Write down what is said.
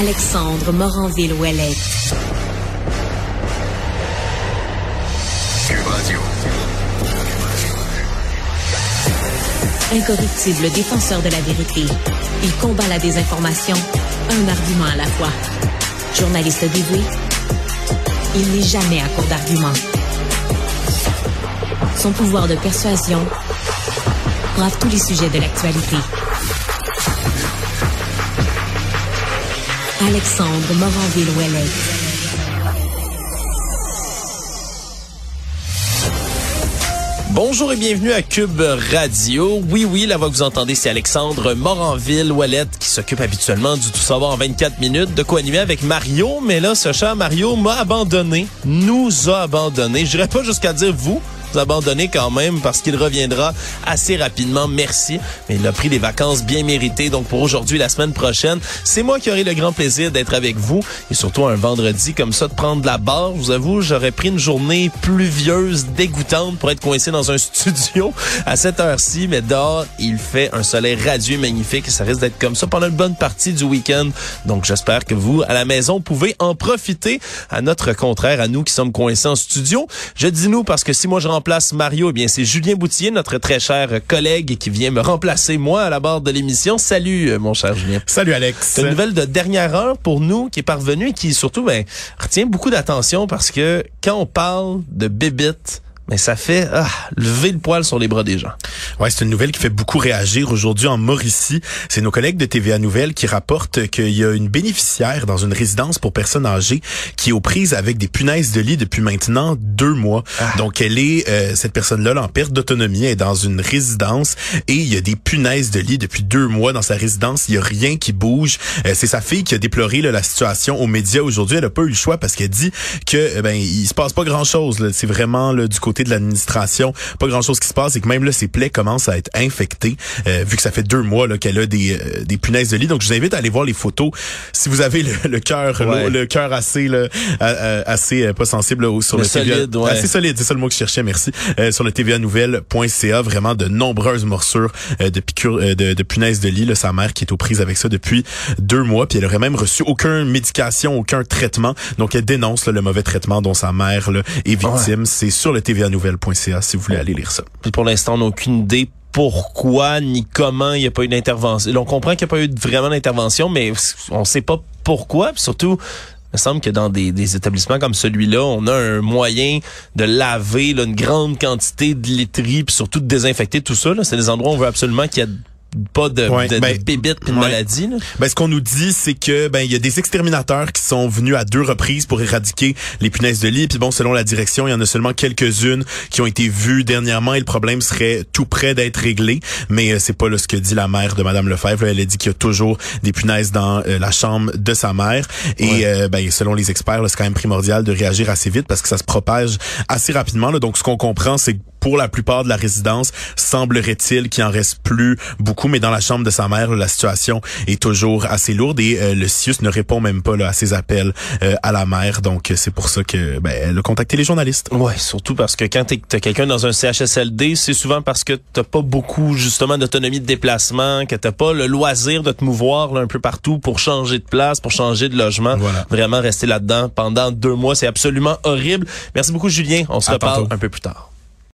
Alexandre Moranville-Ouellette. Cube Radio. Incorruptible défenseur de la vérité, il combat la désinformation, un argument à la fois. Journaliste dévoué, il n'est jamais à court d'arguments. Son pouvoir de persuasion brave tous les sujets de l'actualité. Alexandre Moranville-Ouellette. Bonjour et bienvenue à Cube Radio. Oui, oui, la voix que vous entendez, c'est Alexandre Moranville-Ouellette qui s'occupe habituellement du Tout savoir en 24 minutes, de quoi animer avec Mario. Mais là, ce cher Mario m'a abandonné, nous a abandonné. Je pas jusqu'à dire vous, abandonné quand même parce qu'il reviendra assez rapidement. Merci. Mais il a pris des vacances bien méritées. Donc pour aujourd'hui, la semaine prochaine, c'est moi qui aurai le grand plaisir d'être avec vous et surtout un vendredi comme ça de prendre de la barre. Je vous avoue, j'aurais pris une journée pluvieuse, dégoûtante pour être coincé dans un studio à cette heure-ci. Mais dehors, il fait un soleil radieux magnifique et ça risque d'être comme ça pendant une bonne partie du week-end. Donc j'espère que vous, à la maison, pouvez en profiter à notre contraire, à nous qui sommes coincés en studio. Je dis nous parce que si moi je rentre place Mario, eh bien c'est Julien Boutier, notre très cher collègue qui vient me remplacer moi à la barre de l'émission. Salut euh, mon cher Julien. Salut Alex. C'est une nouvelle de dernière heure pour nous qui est parvenue et qui surtout ben, retient beaucoup d'attention parce que quand on parle de bébites, mais ça fait ah, lever le poil sur les bras des gens. Ouais, c'est une nouvelle qui fait beaucoup réagir aujourd'hui en Mauricie. C'est nos collègues de TVA Nouvelles qui rapportent qu'il y a une bénéficiaire dans une résidence pour personnes âgées qui est aux prises avec des punaises de lit depuis maintenant deux mois. Ah. Donc, elle est euh, cette personne-là en perte d'autonomie, elle est dans une résidence et il y a des punaises de lit depuis deux mois dans sa résidence. Il y a rien qui bouge. Euh, c'est sa fille qui a déploré là, la situation aux médias aujourd'hui. Elle a pas eu le choix parce qu'elle dit que euh, ben il se passe pas grand-chose. là. C'est vraiment là, du côté de l'administration, pas grand-chose qui se passe et que même là ses plaies commencent à être infectées euh, vu que ça fait deux mois qu'elle a des, euh, des punaises de lit. Donc je vous invite à aller voir les photos si vous avez le, cœur Ouais. le, le cœur assez là, assez euh, pas sensible là, sur Le le, TVA, solide, ouais. assez solide, c'est ça le mot que je cherchais, merci. Euh, sur le tvanouvelle.ca, vraiment de nombreuses morsures euh, de piqûres euh, de, de punaises de lit. Là, sa mère qui est aux prises avec ça depuis deux mois, puis elle aurait même reçu aucune médication, aucun traitement. Donc elle dénonce là, le mauvais traitement dont sa mère là, est victime. C'est sur le tvanouvelle.ca si vous voulez aller lire ça. Pour l'instant, on n'a aucune idée pourquoi ni comment il n'y a pas eu d'intervention. On comprend qu'il n'y a pas eu vraiment d'intervention, mais on sait pas pourquoi. Surtout, il me semble que dans des, établissements comme celui-là, on a un moyen de laver une grande quantité de literie, puis surtout de désinfecter tout ça. C'est des endroits où on veut absolument qu'il y ait pas de, Ouais, de, de ben, puis de ouais. maladies. là. Ben, ce qu'on nous dit, c'est que ben il y a des exterminateurs qui sont venus à deux reprises pour éradiquer les punaises de lit. Puis bon, selon la direction, il y en a seulement quelques-unes qui ont été vues dernièrement et le problème serait tout près d'être réglé. Mais euh, c'est pas là, ce que dit la mère de Madame Lefebvre. Elle a dit qu'il y a toujours des punaises dans euh, la chambre de sa mère. Et Ouais. euh, ben, selon les experts, c'est quand même primordial de réagir assez vite parce que ça se propage assez rapidement. Là. Donc, ce qu'on comprend, c'est que pour la plupart de la résidence, semblerait-il qu'il en reste plus beaucoup, mais dans la chambre de sa mère, là, la situation est toujours assez lourde et euh, le CIUS ne répond même pas là, à ses appels euh, à la mère. Donc, euh, c'est pour ça que ben, elle a contacté les journalistes. Ouais, surtout parce que quand t'as quelqu'un dans un CHSLD, c'est souvent parce que t'as pas beaucoup justement d'autonomie de déplacement, que t'as pas le loisir de te mouvoir là, un peu partout pour changer de place, pour changer de logement. Voilà. Vraiment rester là-dedans pendant deux mois, c'est absolument horrible. Merci beaucoup Julien, on se À reparle tantôt. un peu plus tard.